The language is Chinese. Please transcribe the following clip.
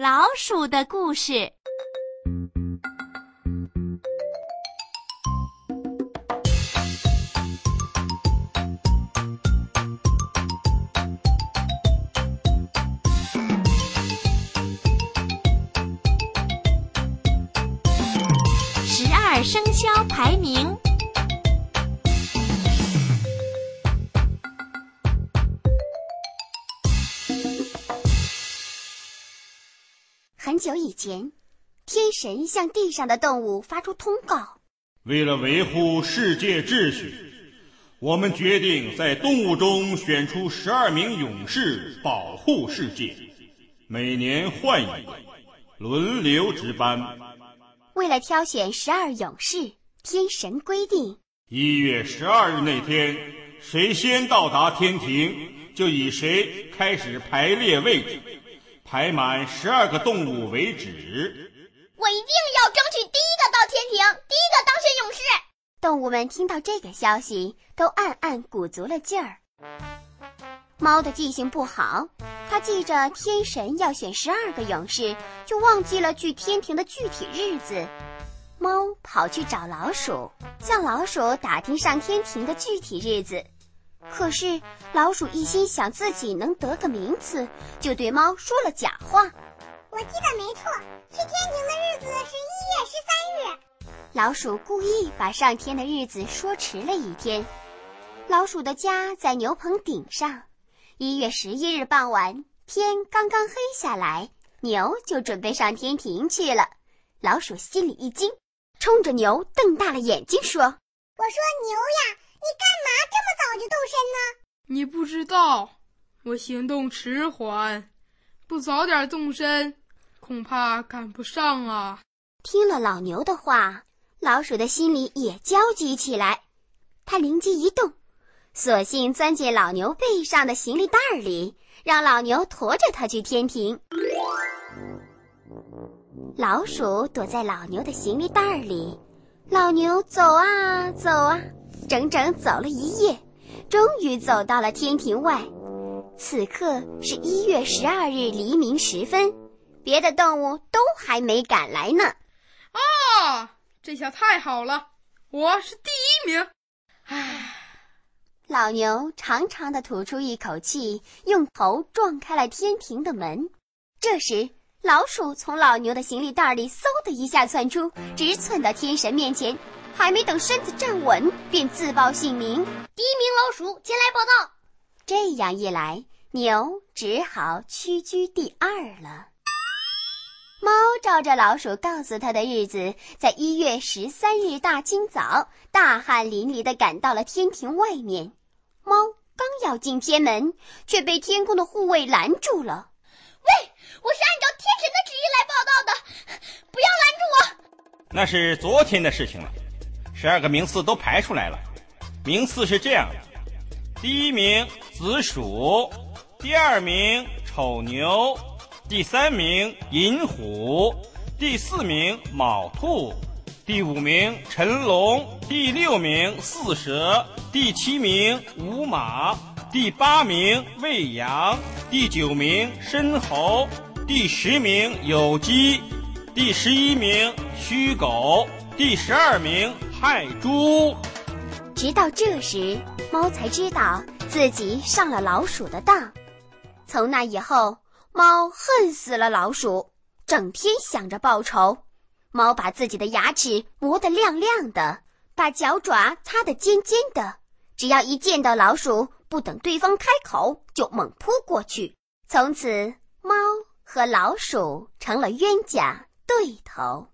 老鼠的故事。十二生肖排名。久以前，天神向地上的动物发出通告：为了维护世界秩序，我们决定在动物中选出十二名勇士，保护世界。每年换一个，轮流值班。为了挑选十二勇士，天神规定：一月十二日那天，谁先到达天庭，就以谁开始排列位置。排满十二个动物为止。我一定要争取第一个到天庭，第一个当选勇士。动物们听到这个消息，都暗暗鼓足了劲儿。猫的记性不好，它记着天神要选十二个勇士，就忘记了去天庭的具体日子。猫跑去找老鼠，向老鼠打听上天庭的具体日子。可是老鼠一心想自己能得个名次，就对猫说了假话。我记得没错，去天庭的日子是一月十三日。老鼠故意把上天的日子说迟了一天。老鼠的家在牛棚顶上。一月十一日傍晚，天刚刚黑下来，牛就准备上天庭去了。老鼠心里一惊，冲着牛瞪大了眼睛说：“我说牛呀！”你干嘛这身呢？你不知道，我行动迟缓，不早点动身，恐怕赶不上啊！听了老牛的话，老鼠的心里也焦急起来。他灵机一动，索性钻进老牛背上的行李袋里，让老牛驮着它去天庭。老鼠躲在老牛的行李袋里，老牛走啊走啊。整整走了一夜，终于走到了天庭外。此刻是一月十二日黎明时分，别的动物都还没赶来呢。啊，这下太好了，我是第一名！唉，老牛长长的吐出一口气，用头撞开了天庭的门。这时，老鼠从老牛的行李袋里嗖的一下窜出，直窜到天神面前。还没等身子站稳，便自报姓名：“第一名老鼠，前来报道。”这样一来，牛只好屈居第二了。猫照着老鼠告诉他的日子，在一月十三日大清早，大汗淋漓地赶到了天庭外面。猫刚要进天门，却被天空的护卫拦住了。“喂，我是按照天神的旨意来报道的，不要拦住我。”那是昨天的事情了。十二个名次都排出来了，名次是这样的：第一名子鼠，第二名丑牛，第三名寅虎，第四名卯兔，第五名辰龙，第六名巳蛇，第七名午马，第八名未羊，第九名申猴，第十名酉鸡，第十一名戌狗，第十二名。害猪！直到这时，猫才知道自己上了老鼠的当。从那以后，猫恨死了老鼠，整天想着报仇。猫把自己的牙齿磨得亮亮的，把脚爪擦得尖尖的。只要一见到老鼠，不等对方开口，就猛扑过去。从此，猫和老鼠成了冤家对头。